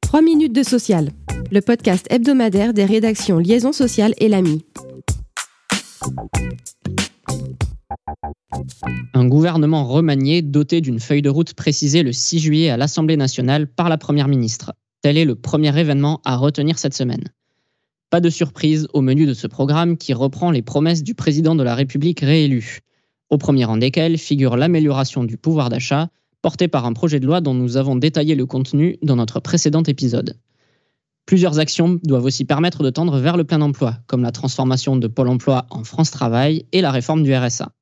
3 minutes de social, le podcast hebdomadaire des rédactions Liaison sociale et l'AMI. Un gouvernement remanié doté d'une feuille de route précisée le 6 juillet à l'Assemblée nationale par la Première ministre. Tel est le premier événement à retenir cette semaine. Pas de surprise au menu de ce programme qui reprend les promesses du président de la République réélu, au premier rang desquelles figure l'amélioration du pouvoir d'achat, porté par un projet de loi dont nous avons détaillé le contenu dans notre précédent épisode. Plusieurs actions doivent aussi permettre de tendre vers le plein emploi, comme la transformation de Pôle emploi en France Travail et la réforme du RSA.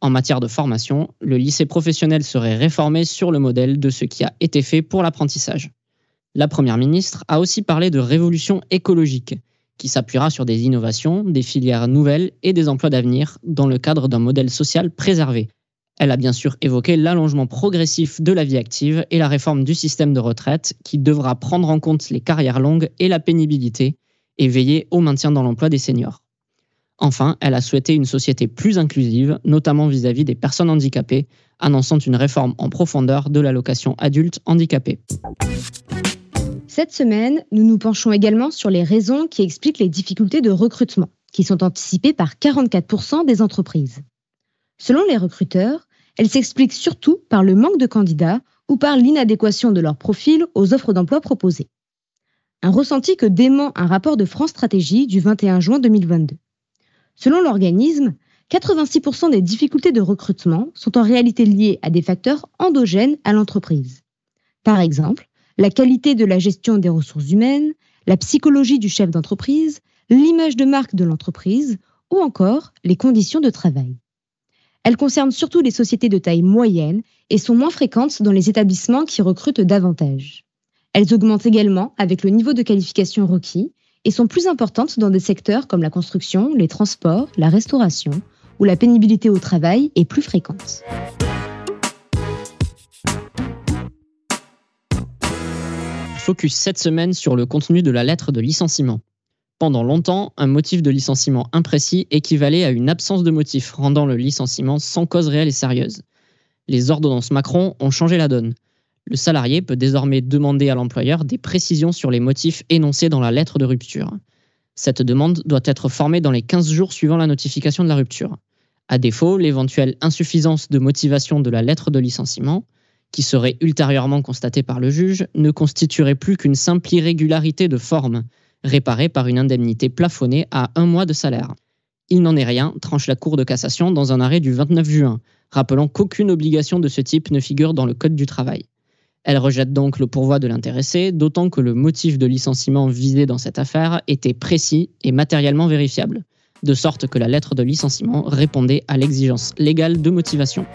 En matière de formation, le lycée professionnel serait réformé sur le modèle de ce qui a été fait pour l'apprentissage. La Première ministre a aussi parlé de révolution écologique, qui s'appuiera sur des innovations, des filières nouvelles et des emplois d'avenir dans le cadre d'un modèle social préservé. Elle a bien sûr évoqué l'allongement progressif de la vie active et la réforme du système de retraite qui devra prendre en compte les carrières longues et la pénibilité et veiller au maintien dans l'emploi des seniors. Enfin, elle a souhaité une société plus inclusive, notamment vis-à-vis des personnes handicapées, annonçant une réforme en profondeur de l'allocation adulte handicapé. Cette semaine, nous nous penchons également sur les raisons qui expliquent les difficultés de recrutement, qui sont anticipées par 44% des entreprises. Selon les recruteurs, elles s'expliquent surtout par le manque de candidats ou par l'inadéquation de leur profil aux offres d'emploi proposées. Un ressenti que dément un rapport de France Stratégie du 21 juin 2022. Selon l'organisme, 86% des difficultés de recrutement sont en réalité liées à des facteurs endogènes à l'entreprise. Par exemple, la qualité de la gestion des ressources humaines, la psychologie du chef d'entreprise, l'image de marque de l'entreprise ou encore les conditions de travail. Elles concernent surtout les sociétés de taille moyenne et sont moins fréquentes dans les établissements qui recrutent davantage. Elles augmentent également avec le niveau de qualification requis et sont plus importantes dans des secteurs comme la construction, les transports, la restauration, où la pénibilité au travail est plus fréquente. focus cette semaine sur le contenu de la lettre de licenciement. Pendant longtemps, un motif de licenciement imprécis équivalait à une absence de motif, rendant le licenciement sans cause réelle et sérieuse. Les ordonnances Macron ont changé la donne. Le salarié peut désormais demander à l'employeur des précisions sur les motifs énoncés dans la lettre de rupture. Cette demande doit être formée dans les 15 jours suivant la notification de la rupture. À défaut, l'éventuelle insuffisance de motivation de la lettre de licenciement qui serait ultérieurement constatée par le juge, ne constituerait plus qu'une simple irrégularité de forme, réparée par une indemnité plafonnée à un mois de salaire. Il n'en est rien, tranche la Cour de cassation dans un arrêt du 29 juin, rappelant qu'aucune obligation de ce type ne figure dans le Code du travail. Elle rejette donc le pourvoi de l'intéressé, d'autant que le motif de licenciement visé dans cette affaire était précis et matériellement vérifiable, de sorte que la lettre de licenciement répondait à l'exigence légale de motivation.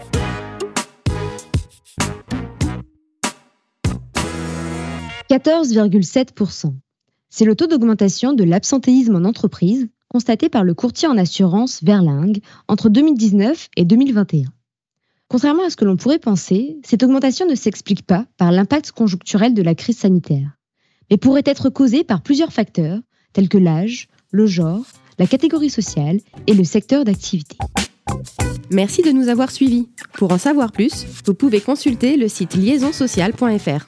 14,7%. C'est le taux d'augmentation de l'absentéisme en entreprise constaté par le courtier en assurance Verling entre 2019 et 2021. Contrairement à ce que l'on pourrait penser, cette augmentation ne s'explique pas par l'impact conjoncturel de la crise sanitaire, mais pourrait être causée par plusieurs facteurs tels que l'âge, le genre, la catégorie sociale et le secteur d'activité. Merci de nous avoir suivis. Pour en savoir plus, vous pouvez consulter le site liaisonsociale.fr.